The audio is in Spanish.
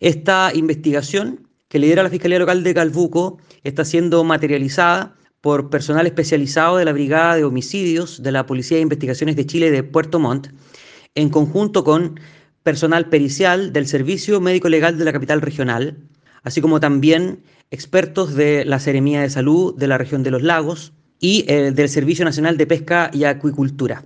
Esta investigación que lidera la Fiscalía Local de Calbuco está siendo materializada por personal especializado de la Brigada de Homicidios de la Policía de Investigaciones de Chile de Puerto Montt, en conjunto con personal pericial del Servicio Médico Legal de la capital regional, así como también expertos de la Seremía de Salud de la región de los lagos y eh, del Servicio Nacional de Pesca y Acuicultura.